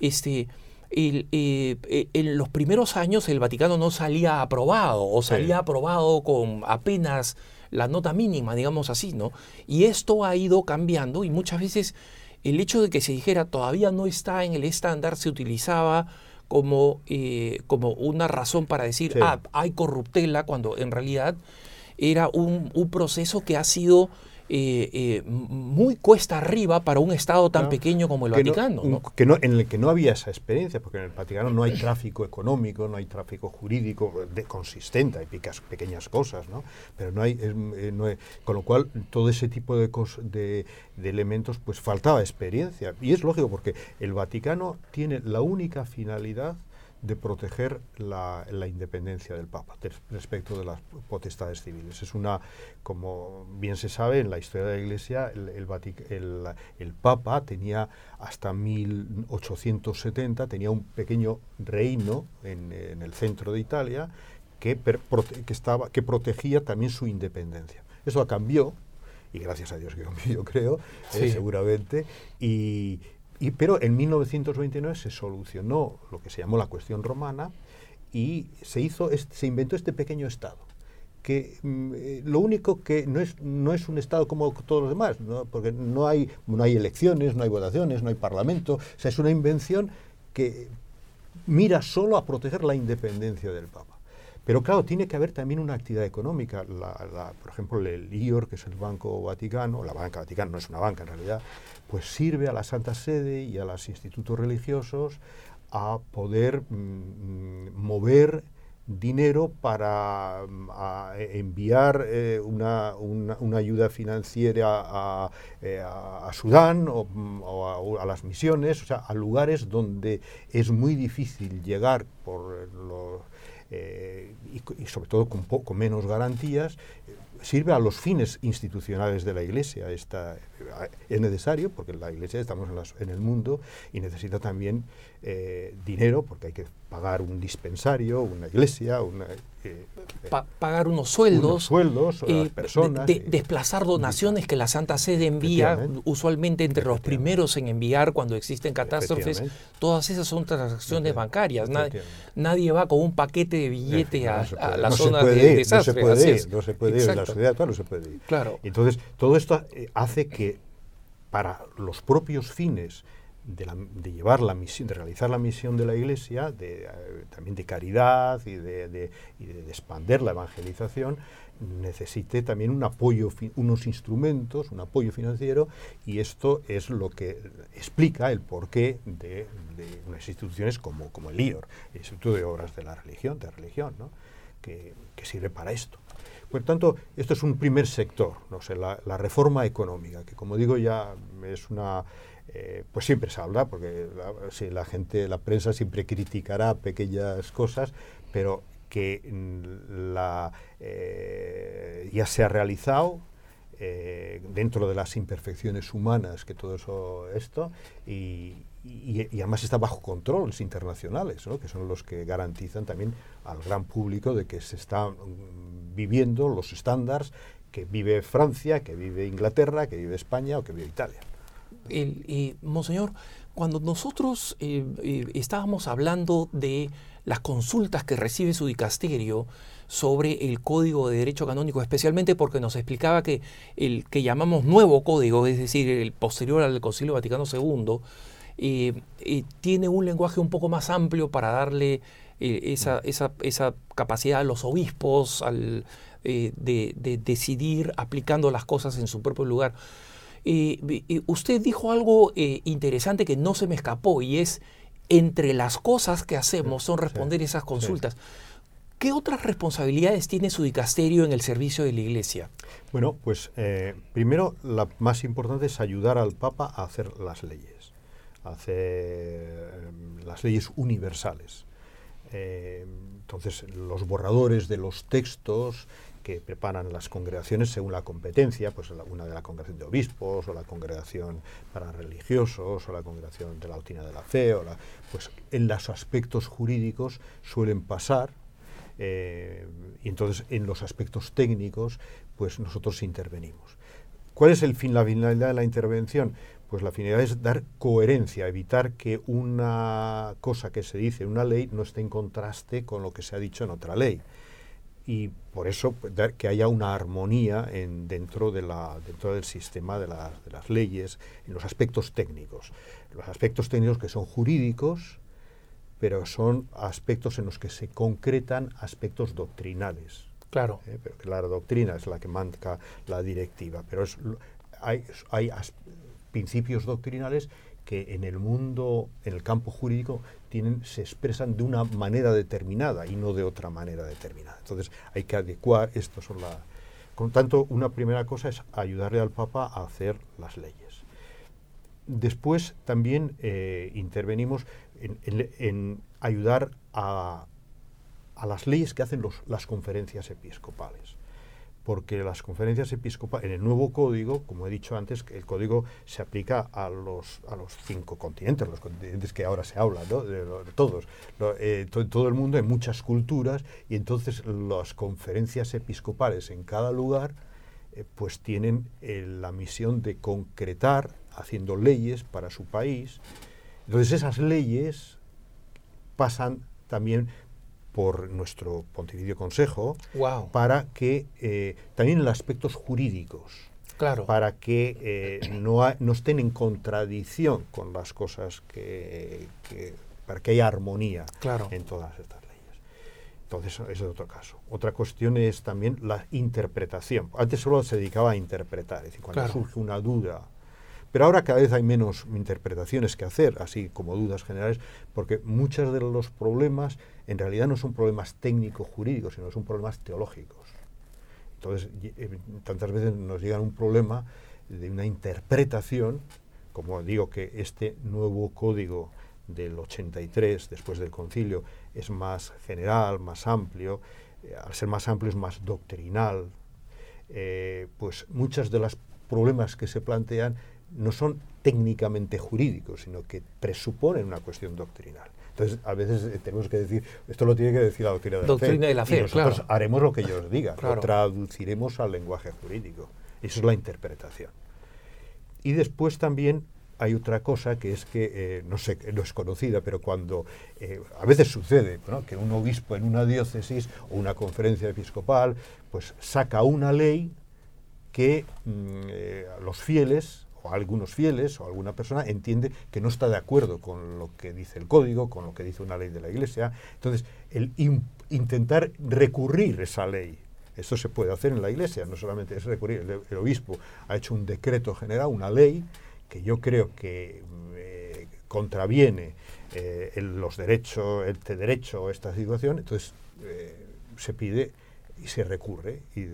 este, el, eh, eh, en los primeros años el Vaticano no salía aprobado o salía aprobado con apenas la nota mínima, digamos así, ¿no? Y esto ha ido cambiando y muchas veces el hecho de que se dijera todavía no está en el estándar se utilizaba como, eh, como una razón para decir, ah, hay corruptela, cuando en realidad era un, un proceso que ha sido eh, eh, muy cuesta arriba para un Estado tan pequeño como el Vaticano. Que no, en el que no había esa experiencia, porque en el Vaticano no hay tráfico económico, no hay tráfico jurídico de, consistente, hay pequeñas cosas, ¿no? pero no hay, eh, con lo cual todo ese tipo de, de, de elementos pues faltaba experiencia. Y es lógico, porque el Vaticano tiene la única finalidad de proteger la, independencia del Papa respecto de las potestades civiles. Es una, como bien se sabe, en la historia de la Iglesia, el, el, Papa tenía hasta 1870, tenía un pequeño reino en, el centro de Italia que, que, estaba, que protegía también su independencia. Eso cambió, y gracias a Dios que cambió, <laughs> yo creo, eh, seguramente, y, pero en 1929 se solucionó lo que se llamó la cuestión romana y se, hizo, se inventó este pequeño Estado que mm, eh, lo único que no es, no es un Estado como todos los demás, porque no hay, no hay elecciones, no hay votaciones, no hay parlamento, o sea, es una invención que mira solo a proteger la independencia del Papa. Pero claro, tiene que haber también una actividad económica. por ejemplo, el IOR, que es el Banco Vaticano, la Banca Vaticana no es una banca en realidad, pues sirve a la Santa Sede y a los institutos religiosos a poder mm, mm, mover dinero para mm, enviar eh, una, ayuda financiera eh, a, Sudán o, a, las misiones, o sea, a lugares donde es muy difícil llegar por los eh, y, sobre todo con, poco menos garantías, sirve a los fines institucionales de la Iglesia. Esta, es necesario porque la Iglesia estamos en, el mundo y necesita también eh, dinero porque hay que pagar un dispensario, una iglesia, una, eh, pagar unos sueldos, sueldos a las personas. desplazar donaciones que la Santa Sede envía, usualmente entre los primeros en enviar cuando existen catástrofes. Todas esas son transacciones bancarias. Nadie, va con un paquete de billete a, la zona de desastre. No se puede ir, no se puede ir, la sociedad no se puede ir. Claro. Entonces, todo esto eh, hace que para los propios fines de, llevar la misión, de realizar la misión de la Iglesia, eh, también de caridad y de, de, expander la evangelización, necesite también un apoyo, unos instrumentos, un apoyo financiero, y esto es lo que explica el porqué de, unas instituciones como, el IOR, el Instituto de Obras de la Religión, de Religión, que sirve para esto. Por tanto, esto es un primer sector, no sé, la, reforma económica, que como digo ya es una eh, pues siempre se habla, porque la, la gente, la prensa siempre criticará pequeñas cosas, pero que mm, la, eh, ya se ha realizado eh, dentro de las imperfecciones humanas, que todo eso esto, y, además está bajo controles internacionales, que son los que garantizan también al gran público de que se están mm, viviendo los estándares que vive Francia, que vive Inglaterra, que vive España o que vive Italia. El, Monseñor, cuando nosotros eh, eh, estábamos hablando de las consultas que recibe su dicasterio sobre el Código de Derecho Canónico, especialmente porque nos explicaba que el que llamamos nuevo código, es decir, el posterior al Concilio Vaticano II, eh, tiene un lenguaje un poco más amplio para darle esa, esa, esa, capacidad a los obispos al, de, de decidir aplicando las cosas en su propio lugar usted dijo algo eh, interesante que no se me escapó y es, entre las cosas que hacemos son responder esas consultas. ¿Qué otras responsabilidades tiene su dicasterio en el servicio de la Iglesia? Bueno, pues eh, primero la más importante es ayudar al Papa a hacer las leyes, a hacer em, las leyes universales. Eh, entonces, los borradores de los textos que preparan las congregaciones según la competencia, pues una de la congregación de obispos, o la congregación para religiosos, o la congregación de la doctrina de la fe, o la, pues en los aspectos jurídicos suelen pasar, eh, y entonces en los aspectos técnicos, pues nosotros intervenimos. ¿Cuál es el fin, la finalidad de la intervención? Pues la finalidad es dar coherencia, evitar que una cosa que se dice en una ley no esté en contraste con lo que se ha dicho en otra ley y por eso pues, que haya una armonía en, dentro, de la, dentro del sistema de, de, las leyes, en los aspectos técnicos. Los aspectos técnicos que son jurídicos, pero son aspectos en los que se concretan aspectos doctrinales. Claro. ¿eh? Pero que la doctrina es la que marca la directiva, pero es, hay, hay principios doctrinales que en el mundo, en el campo jurídico, tienen, se expresan de una manera determinada y no de otra manera determinada. Entonces hay que adecuar, esto son la... Con tanto, una primera cosa es ayudarle al Papa a hacer las leyes. Después también eh, intervenimos en, ayudar a, a, las leyes que hacen los, las conferencias episcopales porque las conferencias episcopales, en el nuevo código, como he dicho antes, el código se aplica a los, a los cinco continentes, los continentes que ahora se habla, ¿no? de, todos, eh, todo el mundo, en muchas culturas, y entonces las conferencias episcopales en cada lugar, eh, pues tienen eh, la misión de concretar, haciendo leyes para su país. Entonces esas leyes pasan también por nuestro Pontificio Consejo para que eh, también en los aspectos jurídicos, claro. para que eh, no, no, estén en contradicción con las cosas que, para que haya armonía en todas estas leyes. Entonces, ese es otro caso. Otra cuestión es también la interpretación. Antes solo se dedicaba a interpretar, es decir, cuando surge una duda pero ahora cada vez hay menos interpretaciones que hacer, así como dudas generales, porque muchos de los problemas en realidad no son problemas técnico-jurídicos, sino son problemas teológicos. Entonces, eh, tantas veces nos llega un problema de una interpretación, como digo que este nuevo código del 83, después del concilio, es más general, más amplio, eh, al ser más amplio es más doctrinal, eh, pues muchos de los problemas que se plantean no son técnicamente jurídicos, sino que presuponen una cuestión doctrinal. Entonces, a veces eh, tenemos que decir, esto lo tiene que decir la doctrina de la doctrina fe. De la fe y nosotros haremos lo que ellos digan, lo traduciremos al lenguaje jurídico. Eso es la interpretación. Y después también hay otra cosa que es que, eh, no sé, no es conocida, pero cuando eh, a veces sucede que un obispo en una diócesis o una conferencia episcopal pues saca una ley que mm, los fieles algunos fieles o alguna persona entiende que no está de acuerdo con lo que dice el código, con lo que dice una ley de la Iglesia. Entonces, el intentar recurrir esa ley, esto se puede hacer en la Iglesia, no solamente es recurrir, el, obispo ha hecho un decreto general, una ley, que yo creo que eh, contraviene eh, los derechos, este derecho, esta situación, entonces eh, se pide y se recurre y,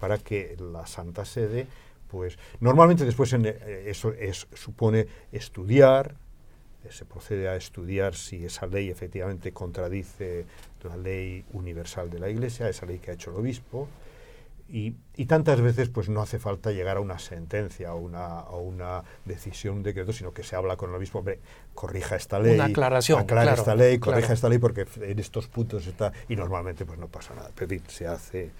para que la Santa Sede pues normalmente después eh, eso es, supone estudiar, eh, se procede a estudiar si esa ley efectivamente contradice la ley universal de la Iglesia, esa ley que ha hecho el obispo, y, tantas veces pues no hace falta llegar a una sentencia o una, una decisión, un decreto, sino que se habla con el obispo, hombre, corrija esta ley, una aclaración, aclara esta ley, corrija esta ley, porque en estos puntos está, y normalmente pues no pasa nada, pero se hace...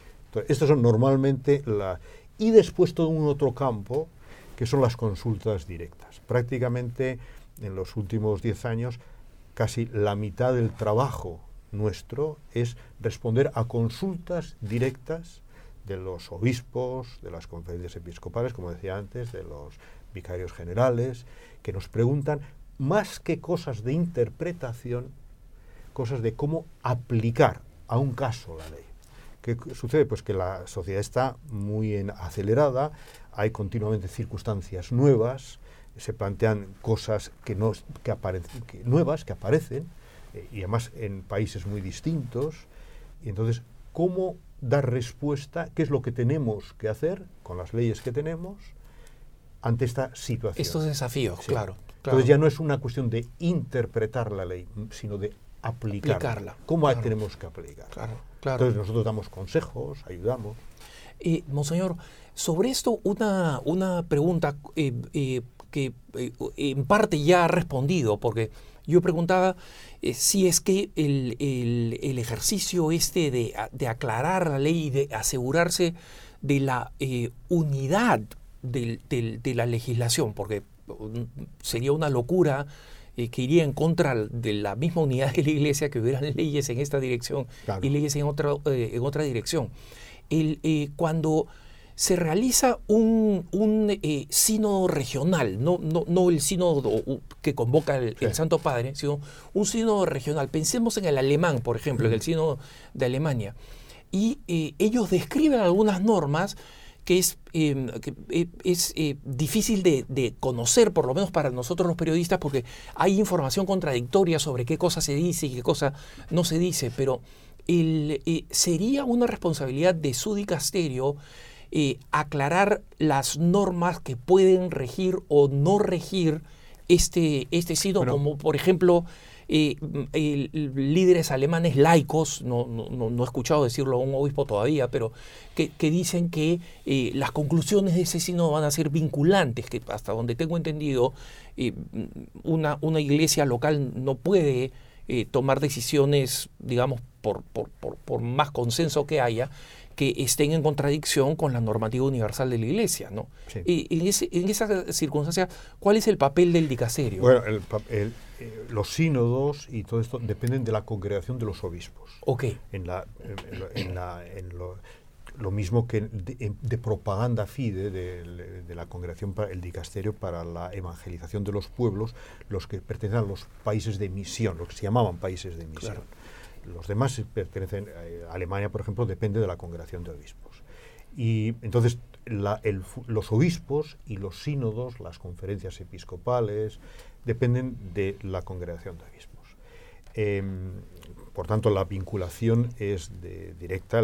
estos son normalmente la y después todo un otro campo que son las consultas directas. Prácticamente en los últimos 10 años casi la mitad del trabajo nuestro es responder a consultas directas de los obispos, de las conferencias episcopales, como decía antes, de los vicarios generales, que nos preguntan más que cosas de interpretación, cosas de cómo aplicar a un caso la ley. ¿Qué sucede? Pues que la sociedad está muy acelerada, hay continuamente circunstancias nuevas, se plantean cosas que no, que aparecen, nuevas que aparecen, eh, y además en países muy distintos. Y entonces, ¿cómo dar respuesta? ¿Qué es lo que tenemos que hacer con las leyes que tenemos ante esta situación? Estos desafíos, claro, claro. Entonces ya no es una cuestión de interpretar la ley, sino de aplicarla. ¿Cómo tenemos que aplicarla? Entonces nosotros damos consejos, ayudamos. Eh, monseñor, sobre esto una, una pregunta eh, eh, que en parte ya ha respondido, porque yo preguntaba si es que el, el, ejercicio este de, de, aclarar la ley y de asegurarse de la unidad del, de la legislación, porque mm, sería una locura que iría en contra de la misma unidad de la iglesia que hubieran leyes en esta dirección y leyes en otra, en otra dirección el, eh, cuando se realiza un, un eh, sínodo regional, no, no, no, el sínodo que convoca el, Santo Padre, sino un sínodo regional. Pensemos en el alemán, por ejemplo, en el sínodo de Alemania. Y eh, ellos describen algunas normas que es, em, es difícil de, de, conocer, por lo menos para nosotros los periodistas, porque hay información contradictoria sobre qué cosa se dice y qué cosa no se dice, pero eh, sería una responsabilidad de su dicasterio eh, aclarar las normas que pueden regir o no regir este, este como por ejemplo eh, líderes alemanes laicos, no, no, he escuchado decirlo a un obispo todavía, pero que, dicen que las conclusiones de ese sínodo van a ser vinculantes, que hasta donde tengo entendido, una, una iglesia local no puede tomar decisiones, digamos, por, más consenso que haya, que estén en contradicción con la normativa universal de la Iglesia. ¿no? Y en, esa circunstancia, ¿cuál es el papel del dicaserio? Bueno, eh, los sínodos y todo esto dependen de la congregación de los obispos. Ok. En, la, en, lo, mismo que de, propaganda fide de, la congregación para el dicasterio para la evangelización de los pueblos, los que pertenecen a los países de misión, los que se llamaban países de misión. Los demás pertenecen, a eh, Alemania, por ejemplo, depende de la congregación de obispos. Y entonces los obispos y los sínodos, las conferencias episcopales, dependen de la congregación de obispos. Em, por tanto, la vinculación es directa,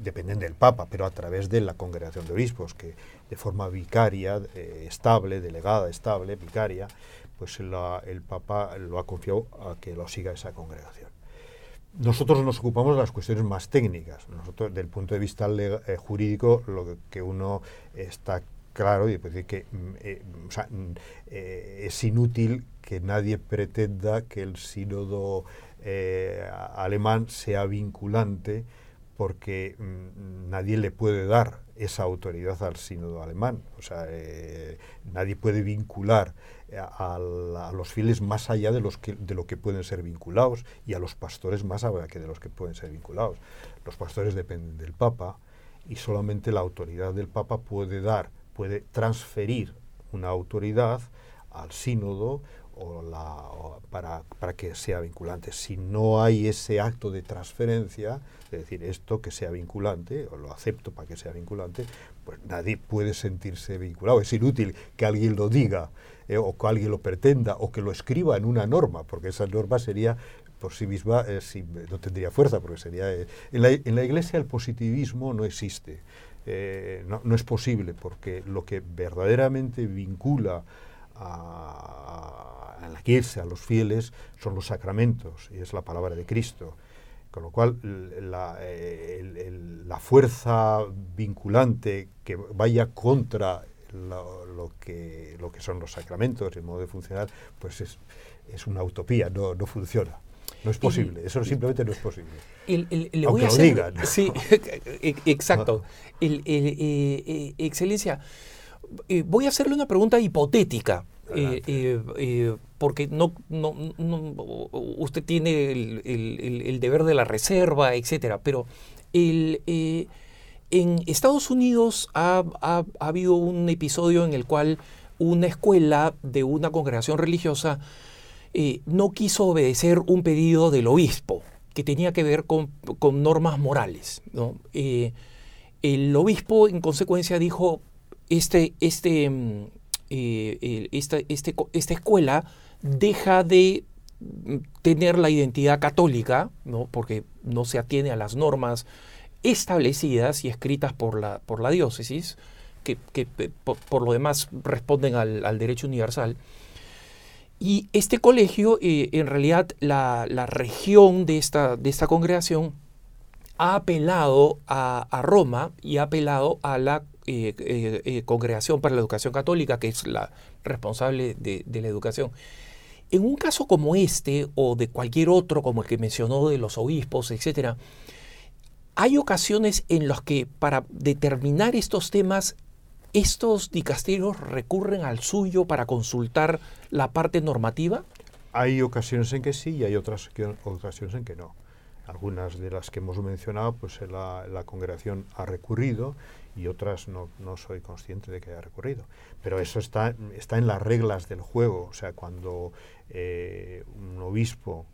dependen del Papa, pero a través de la congregación de obispos, que de forma vicaria, eh, estable, delegada, estable, vicaria, pues el Papa lo ha confiado a que lo siga esa congregación. Nosotros nos ocupamos de las cuestiones más técnicas. Nosotros, del punto de vista eh, jurídico, lo que uno está claro y decir que mm, eh, mm, eh, es inútil que nadie pretenda que el sínodo alemán sea vinculante porque mm, nadie le puede dar esa autoridad al sínodo alemán. O sea, nadie puede vincular a, los fieles más allá de, los que, de lo que pueden ser vinculados y a los pastores más allá que de los que pueden ser vinculados. Los pastores dependen del Papa y solamente la autoridad del Papa puede dar, puede transferir una autoridad al sínodo o la, para, para, que sea vinculante. Si no hay ese acto de transferencia, es decir, esto que sea vinculante, o lo acepto para que sea vinculante, pues nadie puede sentirse vinculado. Es inútil que alguien lo diga eh, o que alguien lo pretenda o que lo escriba en una norma, porque esa norma sería por sí misma, eh, no tendría fuerza, porque sería... Eh, en, la, en, la, Iglesia el positivismo no existe, no, no, es posible, porque lo que verdaderamente vincula a, a la Iglesia, a los fieles, son los sacramentos, y es la palabra de Cristo. Con lo cual, la, la, fuerza vinculante que vaya contra lo, que, lo que son los sacramentos y el modo de funcionar, pues es, es una utopía, no, no funciona. No es posible, eso simplemente no es posible. Aunque lo digan. Sí, exacto. El, eh, eh, excelencia, eh, voy a hacerle una pregunta hipotética. porque no, no, usted tiene el, el, deber de la reserva, etcétera, pero el, en Estados Unidos ha, habido un episodio en el cual una escuela de una congregación religiosa eh, no quiso obedecer un pedido del obispo que tenía que ver con, normas morales. Eh, el obispo, en consecuencia, dijo, este, este, mm, eh, esta, este, esta escuela deja de mm, tener la identidad católica, ¿no? porque no se atiene a las normas establecidas y escritas por la, por la diócesis, que, por, lo demás responden al, derecho universal. Y este colegio, eh, en realidad, la, región de esta, de esta congregación ha apelado a, Roma y ha apelado a la eh, eh, Congregación para la Educación Católica, que es la responsable de, la educación. En un caso como este, o de cualquier otro, como el que mencionó de los obispos, etc., hay ocasiones en las que para determinar estos temas ¿Estos dicasterios recurren al suyo para consultar la parte normativa? Hay ocasiones en que sí y hay otras ocasiones en que no. Algunas de las que hemos mencionado, pues la congregación ha recurrido y otras no, no, soy consciente de que haya recurrido. Pero eso está, está en las reglas del juego. O sea, cuando eh, un obispo,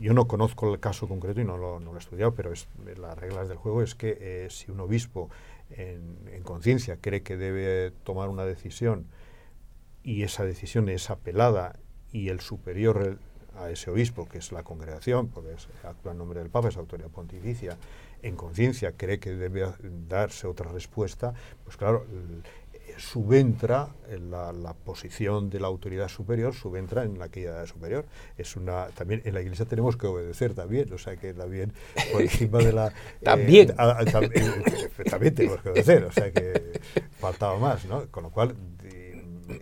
yo no conozco el caso concreto y no lo, no lo he estudiado, pero es, las reglas del juego es que eh, si un obispo en, conciencia cree que debe tomar una decisión y esa decisión es apelada y el superior a ese obispo, que es la congregación, porque es, actúa en nombre del Papa, es autoridad pontificia, en conciencia cree que debe darse otra respuesta, pues claro, subentra en la, posición de la autoridad superior, subentra en la que superior. Es una también en la Iglesia tenemos que obedecer también, o sea que también por encima de la <laughs> también eh, también tenemos que obedecer, o sea que faltaba más, ¿no? Con lo cual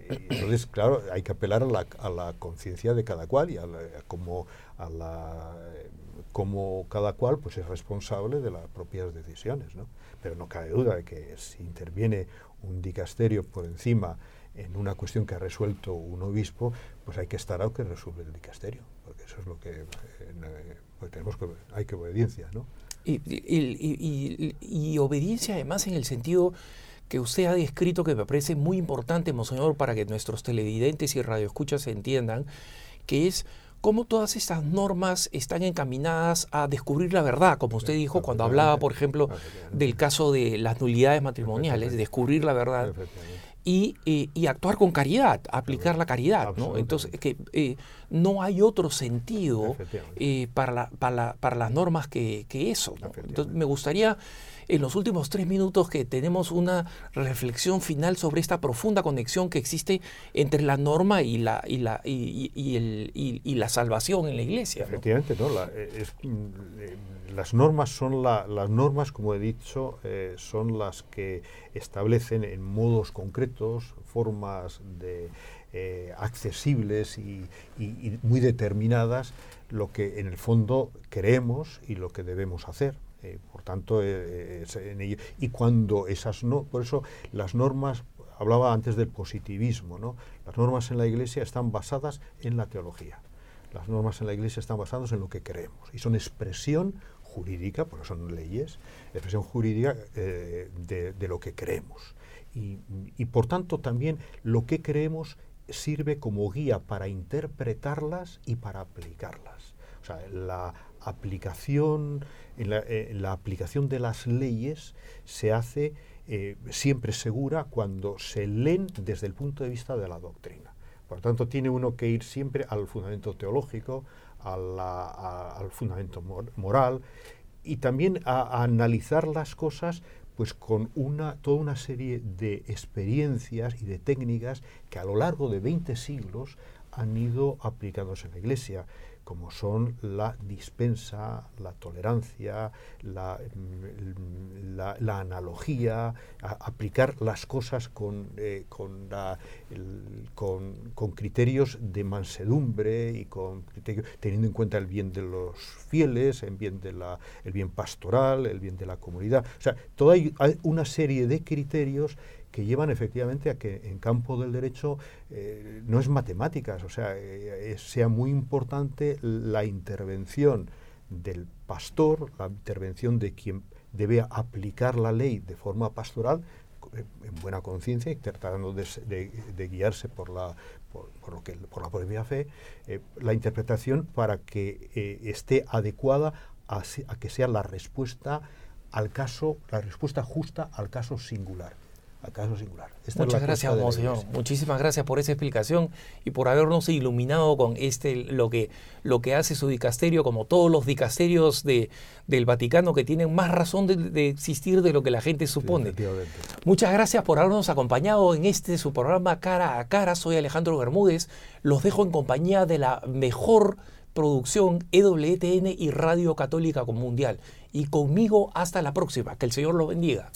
entonces claro hay que apelar a la, a la conciencia de cada cual y a, como a la como cada cual pues es responsable de las propias decisiones, ¿no? Pero no cabe duda de que si interviene un dicasterio por encima en una cuestión que ha resuelto un obispo, pues hay que estar a que resuelve el dicasterio, porque eso es lo que eh, pues tenemos que hay que obediencia, ¿no? Y, y, obediencia además en el sentido que usted ha descrito que me parece muy importante, Monseñor, para que nuestros televidentes y radioescuchas entiendan, que es cómo todas estas normas están encaminadas a descubrir la verdad, como usted dijo cuando hablaba, por ejemplo, del caso de las nulidades matrimoniales, descubrir la verdad. Y, actuar con caridad, aplicar la caridad. ¿no? Entonces, que eh, no hay otro sentido eh, para, para, las normas que, eso. Entonces, me gustaría en los últimos tres minutos que tenemos una reflexión final sobre esta profunda conexión que existe entre la norma y la, y la, y, el, y la salvación en la iglesia. Efectivamente, ¿no? Eh, mm, eh, las normas son las normas, como he dicho, eh, son las que establecen en modos concretos, formas de, accesibles y, muy determinadas lo que en el fondo queremos y lo que debemos hacer. Eh, por tanto, eh, eh, y cuando esas no, por eso las normas, hablaba antes del positivismo, ¿no? Las normas en la Iglesia están basadas en la teología. Las normas en la Iglesia están basadas en lo que creemos y son expresión jurídica, porque son leyes, expresión jurídica de, lo que creemos. Y, y por tanto también lo que creemos sirve como guía para interpretarlas y para aplicarlas. O sea, la aplicación, eh, la, aplicación de las leyes se hace eh, siempre segura cuando se leen desde el punto de vista de la doctrina. Por lo tanto, tiene uno que ir siempre al fundamento teológico, al fundamento moral y también a, analizar las cosas pues con una, toda una serie de experiencias y de técnicas que a lo largo de 20 siglos han ido aplicándose en la Iglesia como son la dispensa, la tolerancia, la, mm, analogía, aplicar las cosas con, eh, con, criterios de mansedumbre y con teniendo en cuenta el bien de los fieles, el bien, de la, el bien pastoral, el bien de la comunidad. O sea, toda hay una serie de criterios que llevan efectivamente a que en campo del derecho eh, no es matemáticas, o sea, eh, sea muy importante la intervención del pastor, la intervención de quien debe aplicar la ley de forma pastoral eh, en buena conciencia y tratando de, guiarse por la, por, lo que, por la propia fe, la interpretación para que esté adecuada a, a, que sea la respuesta al caso, la respuesta justa al caso singular. Caso singular. Muchas gracias, monseñor. Muchísimas gracias por esa explicación y por habernos iluminado con este lo que, lo que hace su dicasterio, como todos los dicasterios de, del Vaticano que tienen más razón de, existir de lo que la gente supone. Muchas gracias por habernos acompañado en este su programa Cara a Cara. Soy Alejandro Bermúdez. Los dejo en compañía de la mejor producción EWTN y Radio Católica Mundial. Y conmigo hasta la próxima. Que el Señor los bendiga.